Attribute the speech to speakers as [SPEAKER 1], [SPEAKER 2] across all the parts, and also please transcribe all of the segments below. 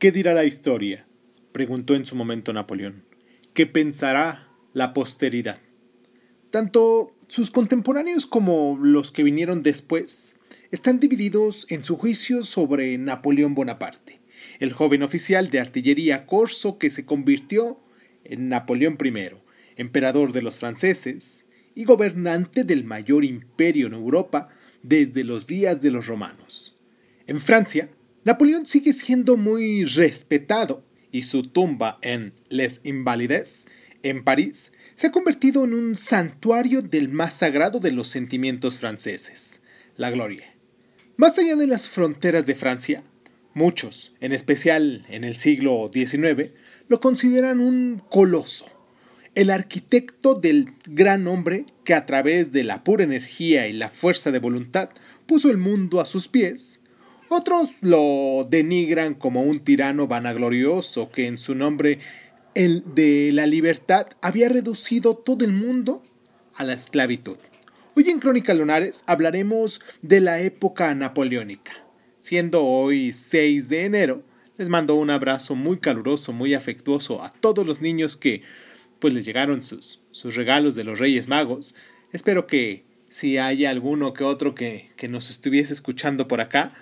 [SPEAKER 1] ¿Qué dirá la historia? preguntó en su momento Napoleón. ¿Qué pensará la posteridad? Tanto sus contemporáneos como los que vinieron después están divididos en su juicio sobre Napoleón Bonaparte, el joven oficial de artillería corso que se convirtió en Napoleón I, emperador de los franceses y gobernante del mayor imperio en Europa desde los días de los romanos. En Francia, Napoleón sigue siendo muy respetado y su tumba en Les Invalides, en París, se ha convertido en un santuario del más sagrado de los sentimientos franceses, la gloria. Más allá de las fronteras de Francia, muchos, en especial en el siglo XIX, lo consideran un coloso, el arquitecto del gran hombre que a través de la pura energía y la fuerza de voluntad puso el mundo a sus pies otros lo denigran como un tirano vanaglorioso que en su nombre, el de la libertad, había reducido todo el mundo a la esclavitud. Hoy en Crónica Lunares hablaremos de la época napoleónica. Siendo hoy 6 de enero, les mando un abrazo muy caluroso, muy afectuoso a todos los niños que pues les llegaron sus, sus regalos de los Reyes Magos. Espero que si hay alguno que otro que, que nos estuviese escuchando por acá,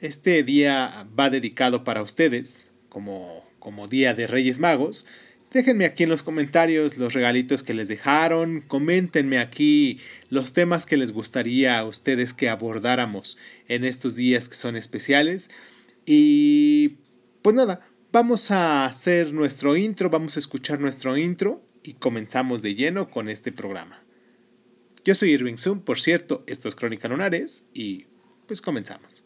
[SPEAKER 1] este día va dedicado para ustedes, como, como Día de Reyes Magos. Déjenme aquí en los comentarios los regalitos que les dejaron, coméntenme aquí los temas que les gustaría a ustedes que abordáramos en estos días que son especiales. Y pues nada, vamos a hacer nuestro intro, vamos a escuchar nuestro intro y comenzamos de lleno con este programa. Yo soy Irving Zoom, por cierto, esto es Crónica Lunares y pues comenzamos.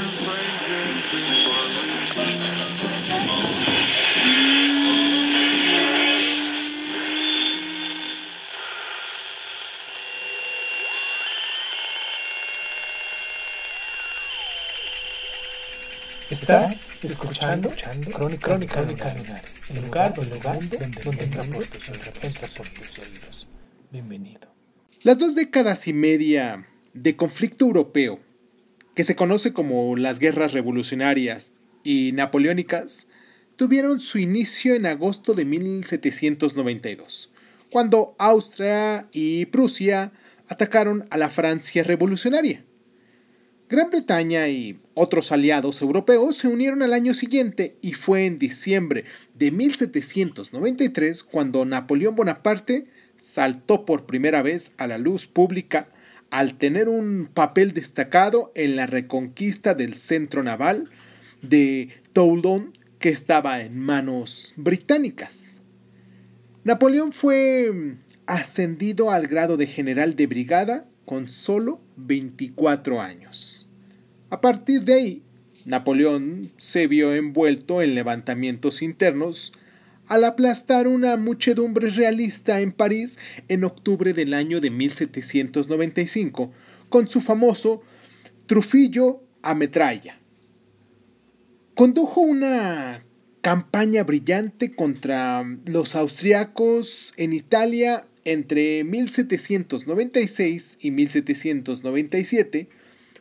[SPEAKER 1] Estás escuchando, Crónica, Crónica, Crónica el lugar, el lugar donde, donde, donde tus oídos. Bienvenido. Las dos décadas y media de conflicto europeo, que se conoce como las guerras revolucionarias y napoleónicas, tuvieron su inicio en agosto de 1792, cuando Austria y Prusia atacaron a la Francia revolucionaria. Gran Bretaña y otros aliados europeos se unieron al año siguiente y fue en diciembre de 1793 cuando Napoleón Bonaparte saltó por primera vez a la luz pública al tener un papel destacado en la reconquista del centro naval de Toulon que estaba en manos británicas. Napoleón fue ascendido al grado de general de brigada con solo 24 años. A partir de ahí, Napoleón se vio envuelto en levantamientos internos al aplastar una muchedumbre realista en París en octubre del año de 1795 con su famoso Trufillo a metralla. Condujo una campaña brillante contra los austriacos en Italia entre 1796 y 1797,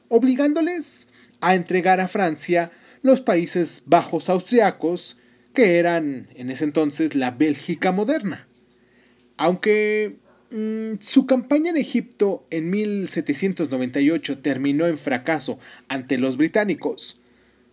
[SPEAKER 1] obligándoles a entregar a Francia los Países Bajos austriacos, que eran en ese entonces la Bélgica moderna. Aunque mm, su campaña en Egipto en 1798 terminó en fracaso ante los británicos,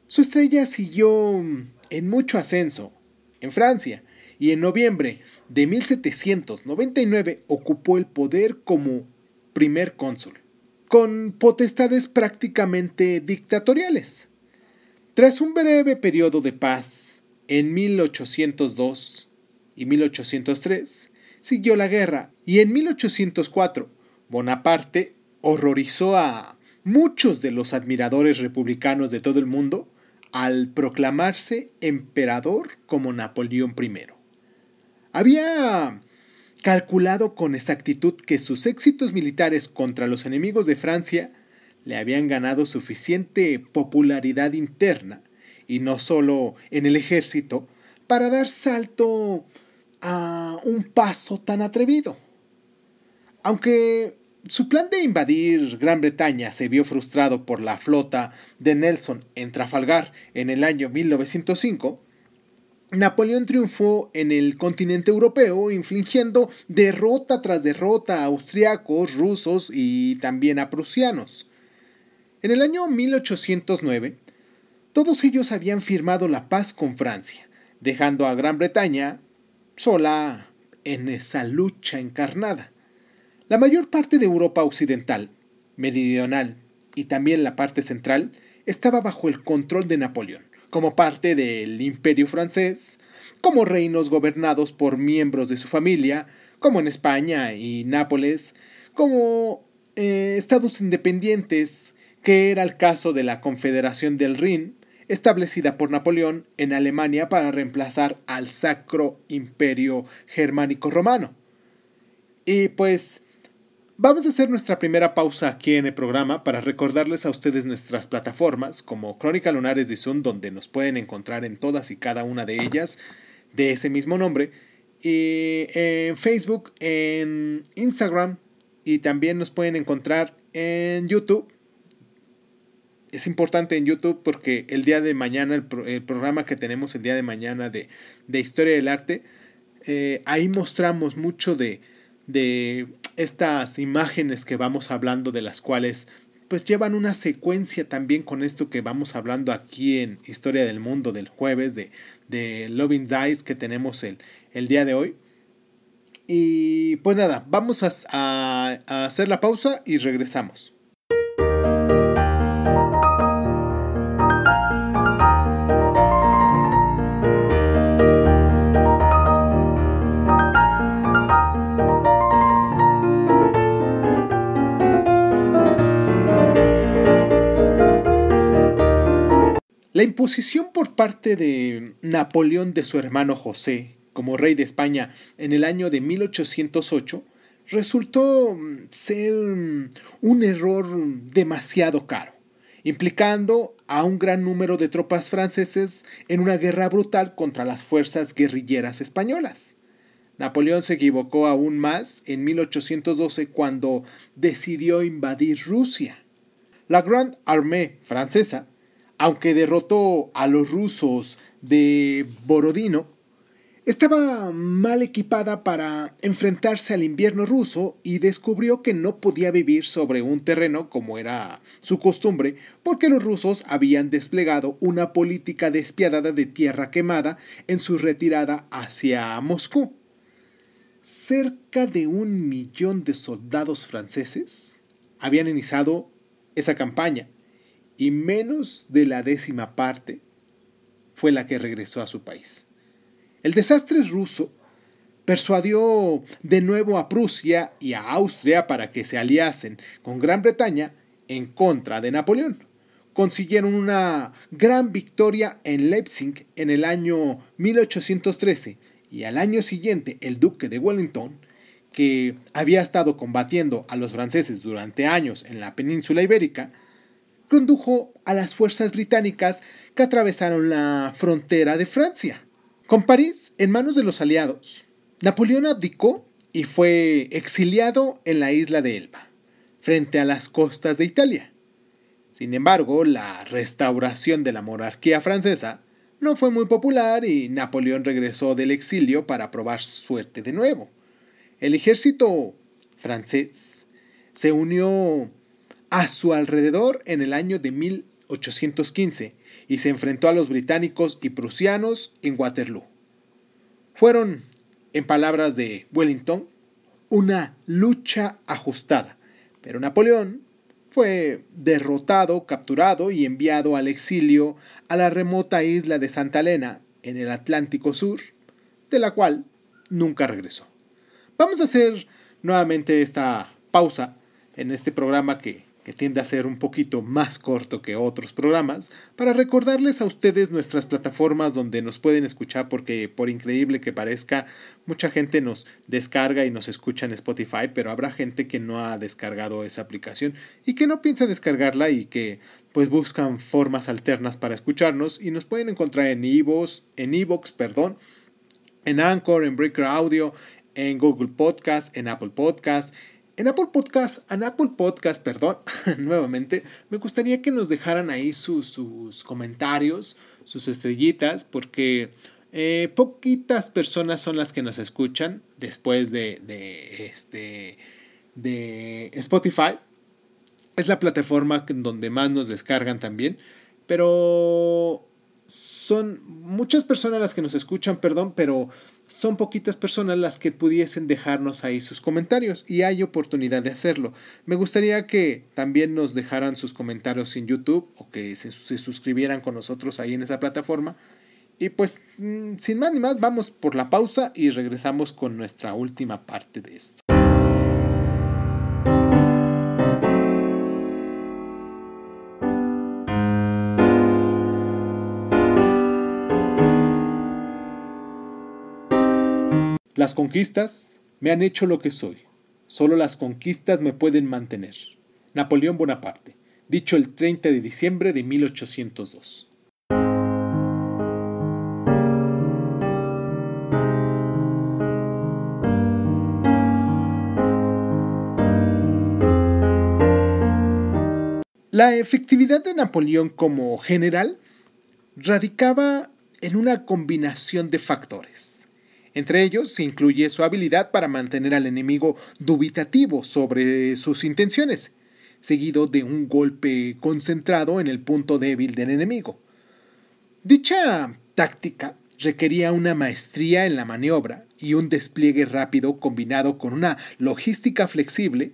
[SPEAKER 1] su estrella siguió en mucho ascenso en Francia y en noviembre de 1799 ocupó el poder como primer cónsul, con potestades prácticamente dictatoriales. Tras un breve periodo de paz en 1802 y 1803, siguió la guerra y en 1804 Bonaparte horrorizó a muchos de los admiradores republicanos de todo el mundo al proclamarse emperador como Napoleón I. Había calculado con exactitud que sus éxitos militares contra los enemigos de Francia le habían ganado suficiente popularidad interna, y no solo en el ejército, para dar salto a un paso tan atrevido. Aunque su plan de invadir Gran Bretaña se vio frustrado por la flota de Nelson en Trafalgar en el año 1905, Napoleón triunfó en el continente europeo, infligiendo derrota tras derrota a austriacos, rusos y también a prusianos. En el año 1809, todos ellos habían firmado la paz con Francia, dejando a Gran Bretaña sola en esa lucha encarnada. La mayor parte de Europa occidental, meridional y también la parte central estaba bajo el control de Napoleón como parte del imperio francés, como reinos gobernados por miembros de su familia, como en España y Nápoles, como eh, estados independientes, que era el caso de la Confederación del Rin, establecida por Napoleón en Alemania para reemplazar al Sacro Imperio Germánico Romano. Y pues Vamos a hacer nuestra primera pausa aquí en el programa para recordarles a ustedes nuestras plataformas como Crónica Lunares de Zoom, donde nos pueden encontrar en todas y cada una de ellas de ese mismo nombre, y en Facebook, en Instagram y también nos pueden encontrar en YouTube. Es importante en YouTube porque el día de mañana, el, programa que tenemos el día de mañana de, Historia del Arte, eh, ahí mostramos mucho de, de estas imágenes que vamos hablando de las cuales pues llevan una secuencia también con esto que vamos hablando aquí en Historia del Mundo del jueves de, de Loving Dice que tenemos el, el día de hoy. Y pues nada, vamos a, a hacer la pausa y regresamos. La imposición por parte de Napoleón de su hermano José como rey de España en el año de 1808 resultó mm, ser mm, un error demasiado caro, implicando a un gran número de tropas franceses en una guerra brutal contra las fuerzas guerrilleras españolas. Napoleón se equivocó aún más en 1812 cuando decidió invadir Rusia. La Grande Armée francesa aunque derrotó a los rusos de Borodino, estaba mal equipada para enfrentarse al invierno ruso y descubrió que no podía vivir sobre un terreno como era su costumbre, porque los rusos habían desplegado una política despiadada de tierra quemada en su retirada hacia Moscú. Cerca de un millón de soldados franceses habían iniciado esa campaña y menos de la décima parte fue la que regresó a su país. El desastre ruso persuadió de nuevo a Prusia y a Austria para que se aliasen con Gran Bretaña en contra de Napoleón. Consiguieron una gran victoria en Leipzig en el año 1813 y al año siguiente el duque de Wellington, que había estado combatiendo a los franceses durante años en la península ibérica, condujo a las fuerzas británicas que atravesaron la frontera de Francia. Con París en manos de los aliados, Napoleón abdicó y fue exiliado en la isla de Elba, frente a las costas de Italia. Sin embargo, la restauración de la monarquía francesa no fue muy popular y Napoleón regresó del exilio para probar suerte de nuevo. El ejército francés se unió a su alrededor en el año de 1815 y se enfrentó a los británicos y prusianos en Waterloo. Fueron, en palabras de Wellington, una lucha ajustada, pero Napoleón fue derrotado, capturado y enviado al exilio a la remota isla de Santa Elena en el Atlántico Sur, de la cual nunca regresó. Vamos a hacer nuevamente esta pausa en este programa que que tiende a ser un poquito más corto que otros programas, para recordarles a ustedes nuestras plataformas donde nos pueden escuchar porque por increíble que parezca, mucha gente nos descarga y nos escucha en Spotify, pero habrá gente que no ha descargado esa aplicación y que no piensa descargarla y que pues buscan formas alternas para escucharnos y nos pueden encontrar en Evox, en Evox, perdón, en Anchor, en Breaker Audio, en Google Podcast, en Apple Podcast, en Apple Podcast, en Apple Podcast, perdón, nuevamente, me gustaría que nos dejaran ahí sus, comentarios, sus estrellitas, porque eh, poquitas personas son las que nos escuchan después de, de, este, de Spotify. Es la plataforma donde más nos descargan también, pero son muchas personas las que nos escuchan, perdón, pero son poquitas personas las que pudiesen dejarnos ahí sus comentarios y hay oportunidad de hacerlo. Me gustaría que también nos dejaran sus comentarios en YouTube o que se, suscribieran con nosotros ahí en esa plataforma. Y pues mm, sin más ni más, vamos por la pausa y regresamos con nuestra última parte de esto. Las conquistas me han hecho lo que soy. Solo las conquistas me pueden mantener. Napoleón Bonaparte, dicho el 30 de diciembre de 1802. La efectividad de Napoleón como general radicaba en una combinación de factores. Entre ellos se incluye su habilidad para mantener al enemigo dubitativo sobre sus intenciones, seguido de un golpe concentrado en el punto débil del enemigo. Dicha táctica requería una maestría en la maniobra y un despliegue rápido combinado con una logística flexible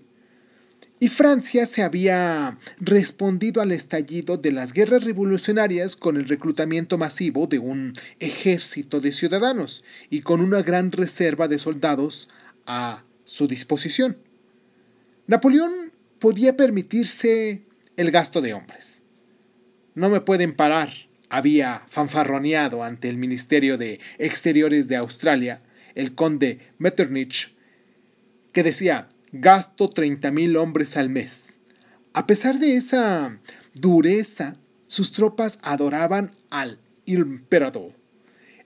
[SPEAKER 1] y Francia se había respondido al estallido de las guerras revolucionarias con el reclutamiento masivo de un ejército de ciudadanos y con una gran reserva de soldados a su disposición. Napoleón podía permitirse el gasto de hombres. No me pueden parar, había fanfarroneado ante el Ministerio de Exteriores de Australia el conde Metternich, que decía, gasto 30.000 hombres al mes. A pesar de esa dureza, sus tropas adoraban al emperador.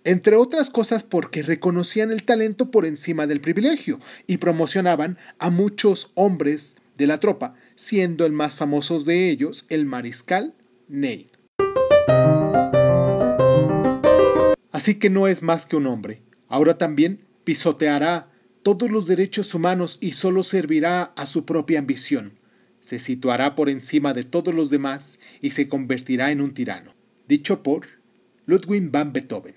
[SPEAKER 1] Entre otras cosas porque reconocían el talento por encima del privilegio y promocionaban a muchos hombres de la tropa, siendo el más famoso de ellos el mariscal Ney. Así que no es más que un hombre. Ahora también pisoteará todos los derechos humanos y solo servirá a su propia ambición. Se situará por encima de todos los demás y se convertirá en un tirano. Dicho por Ludwig van Beethoven.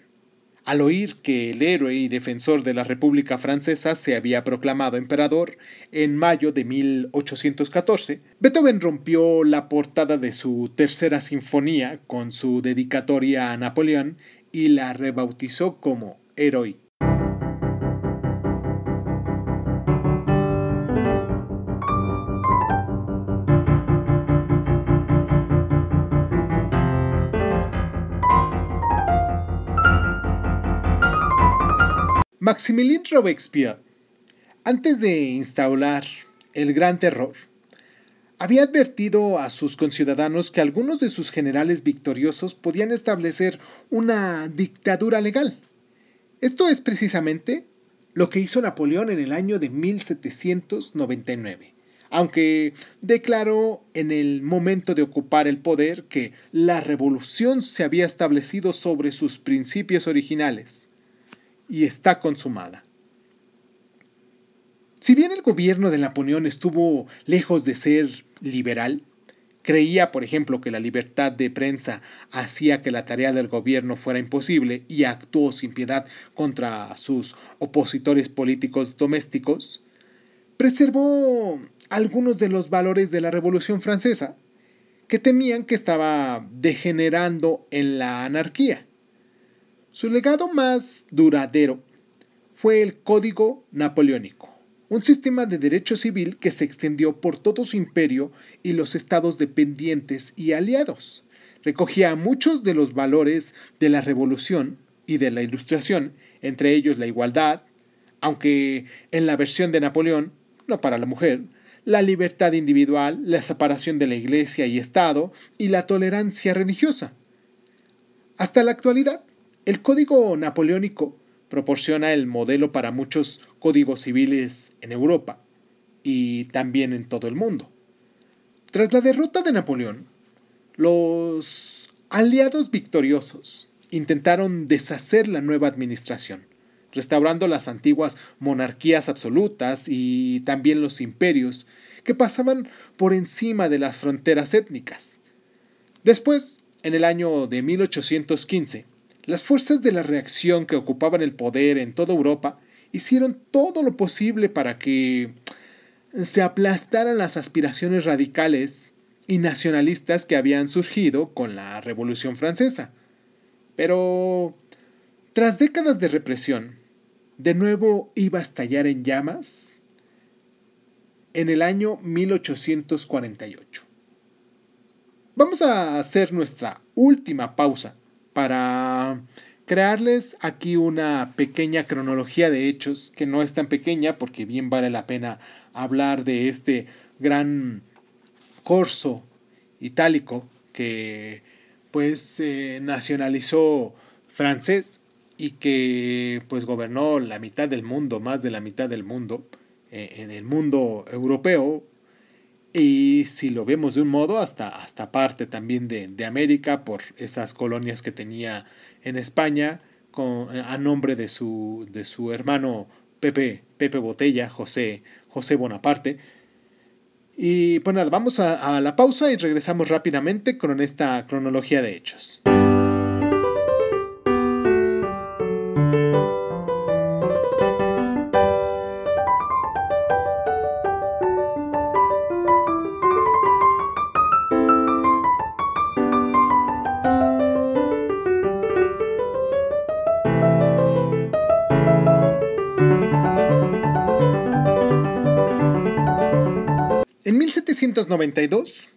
[SPEAKER 1] Al oír que el héroe y defensor de la República Francesa se había proclamado emperador en mayo de 1814, Beethoven rompió la portada de su tercera sinfonía con su dedicatoria a Napoleón y la rebautizó como Héroe. Maximilien Robespierre, antes de instaurar el Gran Terror, había advertido a sus conciudadanos que algunos de sus generales victoriosos podían establecer una dictadura legal. Esto es precisamente lo que hizo Napoleón en el año de 1799, aunque declaró en el momento de ocupar el poder que la revolución se había establecido sobre sus principios originales y está consumada. Si bien el gobierno de Napoleón estuvo lejos de ser liberal, creía, por ejemplo, que la libertad de prensa hacía que la tarea del gobierno fuera imposible y actuó sin piedad contra sus opositores políticos domésticos, preservó algunos de los valores de la Revolución Francesa, que temían que estaba degenerando en la anarquía. Su legado más duradero fue el Código Napoleónico, un sistema de derecho civil que se extendió por todo su imperio y los estados dependientes y aliados. Recogía muchos de los valores de la revolución y de la ilustración, entre ellos la igualdad, aunque en la versión de Napoleón, no para la mujer, la libertad individual, la separación de la Iglesia y Estado y la tolerancia religiosa. Hasta la actualidad, el Código Napoleónico proporciona el modelo para muchos códigos civiles en Europa y también en todo el mundo. Tras la derrota de Napoleón, los aliados victoriosos intentaron deshacer la nueva administración, restaurando las antiguas monarquías absolutas y también los imperios que pasaban por encima de las fronteras étnicas. Después, en el año de 1815, las fuerzas de la reacción que ocupaban el poder en toda Europa hicieron todo lo posible para que se aplastaran las aspiraciones radicales y nacionalistas que habían surgido con la Revolución Francesa. Pero, tras décadas de represión, de nuevo iba a estallar en llamas en el año 1848. Vamos a hacer nuestra última pausa para crearles aquí una pequeña cronología de hechos, que no es tan pequeña porque bien vale la pena hablar de este gran corso itálico que pues nacionalizó francés y que pues gobernó la mitad del mundo, más de la mitad del mundo, eh, en el mundo europeo, y si lo vemos de un modo, hasta, hasta parte también de, de América por esas colonias que tenía en España con, a nombre de su, de su hermano Pepe, Pepe Botella, José, José Bonaparte. Y pues nada, vamos a, a la pausa y regresamos rápidamente con esta cronología de hechos. 1792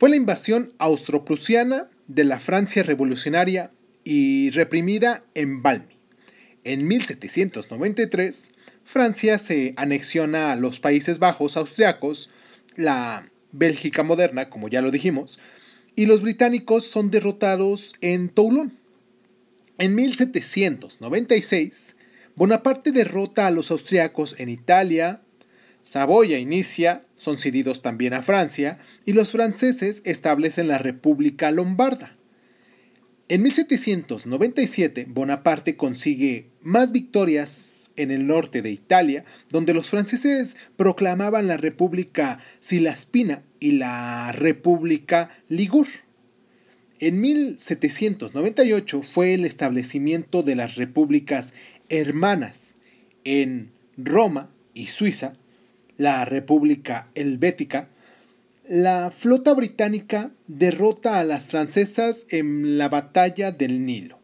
[SPEAKER 1] fue la invasión austroprusiana de la Francia revolucionaria y reprimida en Valmy. En 1793, Francia se anexiona a los Países Bajos austriacos, la Bélgica moderna, como ya lo dijimos, y los británicos son derrotados en Toulon. En 1796, Bonaparte derrota a los austriacos en Italia, Saboya inicia, son cedidos también a Francia, y los franceses establecen la República Lombarda. En 1797, Bonaparte consigue más victorias en el norte de Italia, donde los franceses proclamaban la República Silaspina y la República Ligur. En 1798 fue el establecimiento de las repúblicas hermanas en Roma y Suiza, la República Helvética, la flota británica derrota a las francesas en la batalla del Nilo.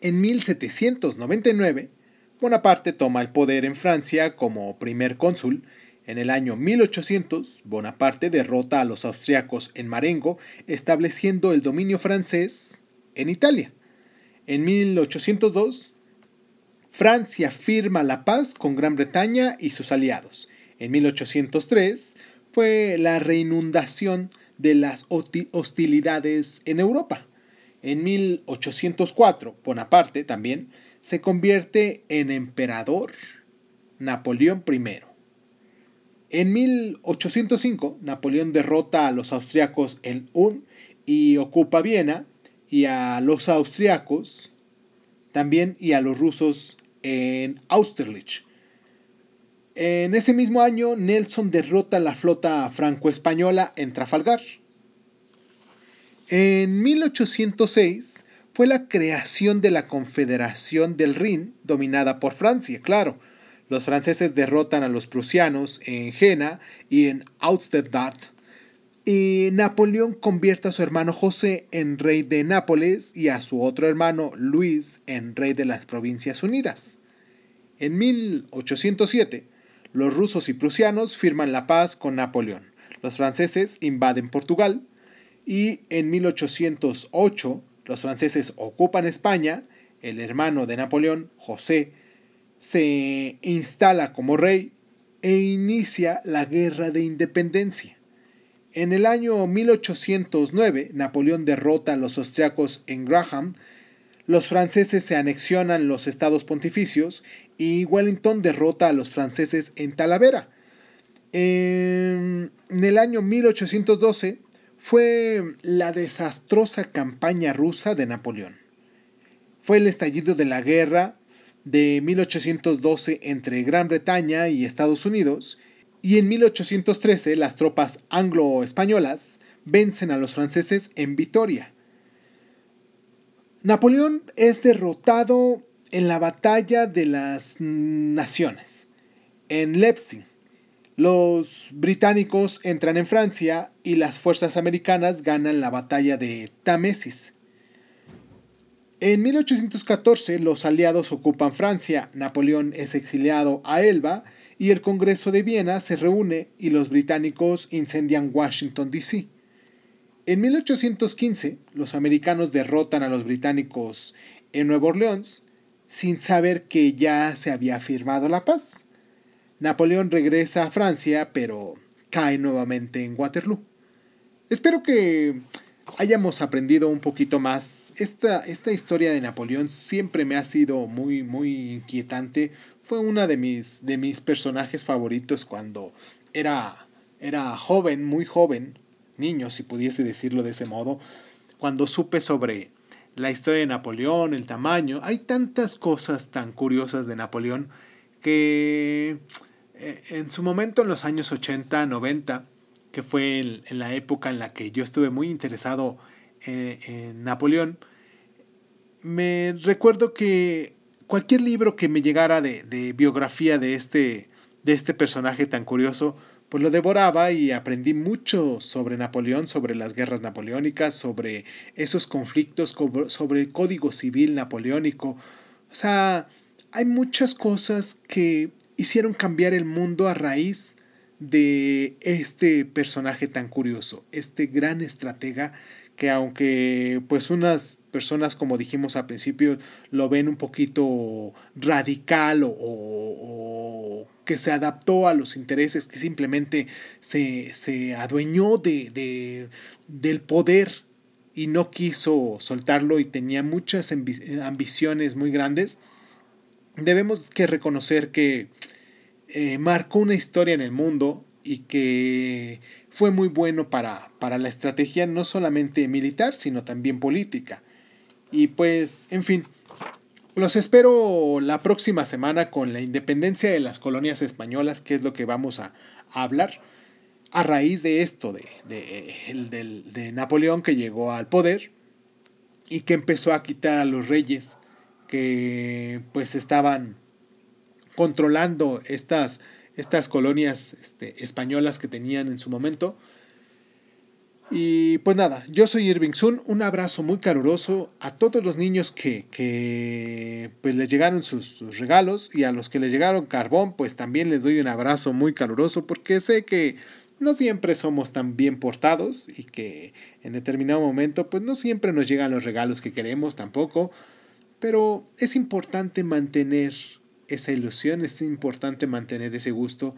[SPEAKER 1] En 1799, Bonaparte toma el poder en Francia como primer cónsul. En el año 1800, Bonaparte derrota a los austriacos en Marengo, estableciendo el dominio francés en Italia. En 1802, Francia firma la paz con Gran Bretaña y sus aliados. En 1803 fue la reinundación de las hostilidades en Europa. En 1804, Bonaparte también se convierte en emperador Napoleón I. En 1805, Napoleón derrota a los austriacos en Ulm y ocupa Viena, y a los austriacos también y a los rusos en Austerlitz. En ese mismo año, Nelson derrota la flota franco-española en Trafalgar. En 1806 fue la creación de la Confederación del Rin, dominada por Francia, claro. Los franceses derrotan a los prusianos en Jena y en Austerstadt. Y Napoleón convierte a su hermano José en rey de Nápoles y a su otro hermano Luis en rey de las Provincias Unidas. En 1807, los rusos y prusianos firman la paz con Napoleón. Los franceses invaden Portugal y en 1808 los franceses ocupan España. El hermano de Napoleón, José, se instala como rey e inicia la Guerra de Independencia. En el año 1809, Napoleón derrota a los austriacos en Graham, los franceses se anexionan los estados pontificios y Wellington derrota a los franceses en Talavera. En el año 1812 fue la desastrosa campaña rusa de Napoleón. Fue el estallido de la guerra de 1812 entre Gran Bretaña y Estados Unidos y en 1813 las tropas anglo-españolas vencen a los franceses en Vitoria. Napoleón es derrotado en la batalla de las naciones, en Leipzig. Los británicos entran en Francia y las fuerzas americanas ganan la batalla de Támesis. En 1814 los aliados ocupan Francia, Napoleón es exiliado a Elba y el Congreso de Viena se reúne y los británicos incendian Washington, D.C. En 1815, los americanos derrotan a los británicos en Nueva Orleans sin saber que ya se había firmado la paz. Napoleón regresa a Francia, pero cae nuevamente en Waterloo. Espero que hayamos aprendido un poquito más. Esta, esta historia de Napoleón siempre me ha sido muy, muy inquietante fue una de mis, de mis personajes favoritos cuando era, era joven, muy joven, niño, si pudiese decirlo de ese modo, cuando supe sobre la historia de Napoleón, el tamaño. Hay tantas cosas tan curiosas de Napoleón que eh, en su momento, en los años 80, 90, que fue en, la época en la que yo estuve muy interesado en, en Napoleón, me recuerdo que cualquier libro que me llegara de, biografía de este, de este personaje tan curioso, pues lo devoraba y aprendí mucho sobre Napoleón, sobre las guerras napoleónicas, sobre esos conflictos, sobre el código civil napoleónico. O sea, hay muchas cosas que hicieron cambiar el mundo a raíz de este personaje tan curioso, este gran estratega que aunque pues unas personas como dijimos al principio lo ven un poquito radical o, que se adaptó a los intereses, que simplemente se, adueñó de, del poder y no quiso soltarlo y tenía muchas ambiciones muy grandes, debemos que reconocer que eh, marcó una historia en el mundo y que fue muy bueno para, para la estrategia no solamente militar, sino también política. Y pues, en fin, los espero la próxima semana con la independencia de las colonias españolas, que es lo que vamos a, hablar a raíz de esto, de, de, de, Napoleón que llegó al poder y que empezó a quitar a los reyes que pues estaban controlando estas estas colonias este, españolas que tenían en su momento. Y pues nada, yo soy Irving Sun, un abrazo muy caluroso a todos los niños que, que pues les llegaron sus, sus, regalos y a los que les llegaron carbón, pues también les doy un abrazo muy caluroso porque sé que no siempre somos tan bien portados y que en determinado momento pues no siempre nos llegan los regalos que queremos tampoco, pero es importante mantener esa ilusión, es importante mantener ese gusto.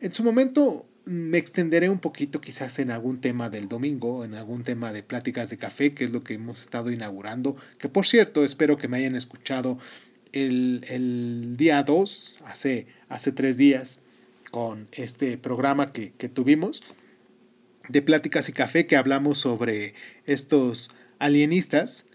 [SPEAKER 1] En su momento me extenderé un poquito quizás en algún tema del domingo, en algún tema de pláticas de café, que es lo que hemos estado inaugurando, que por cierto espero que me hayan escuchado el, día 2, hace, hace tres días, con este programa que, que tuvimos de pláticas y café, que hablamos sobre estos alienistas.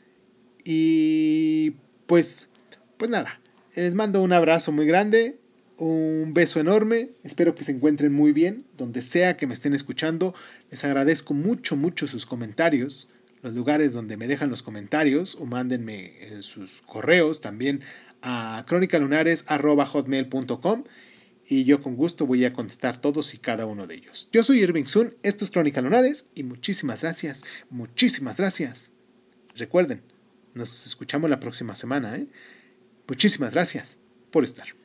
[SPEAKER 1] Y pues, pues nada, les mando un abrazo muy grande, un beso enorme, espero que se encuentren muy bien, donde sea que me estén escuchando. Les agradezco mucho, mucho sus comentarios, los lugares donde me dejan los comentarios o mándenme eh, sus correos también a cronicalunares.com y yo con gusto voy a contestar todos y cada uno de ellos. Yo soy Irving Sun, esto es Crónica Lunares y muchísimas gracias, muchísimas gracias. Recuerden, nos escuchamos la próxima semana. ¿eh? Muchísimas gracias por estar.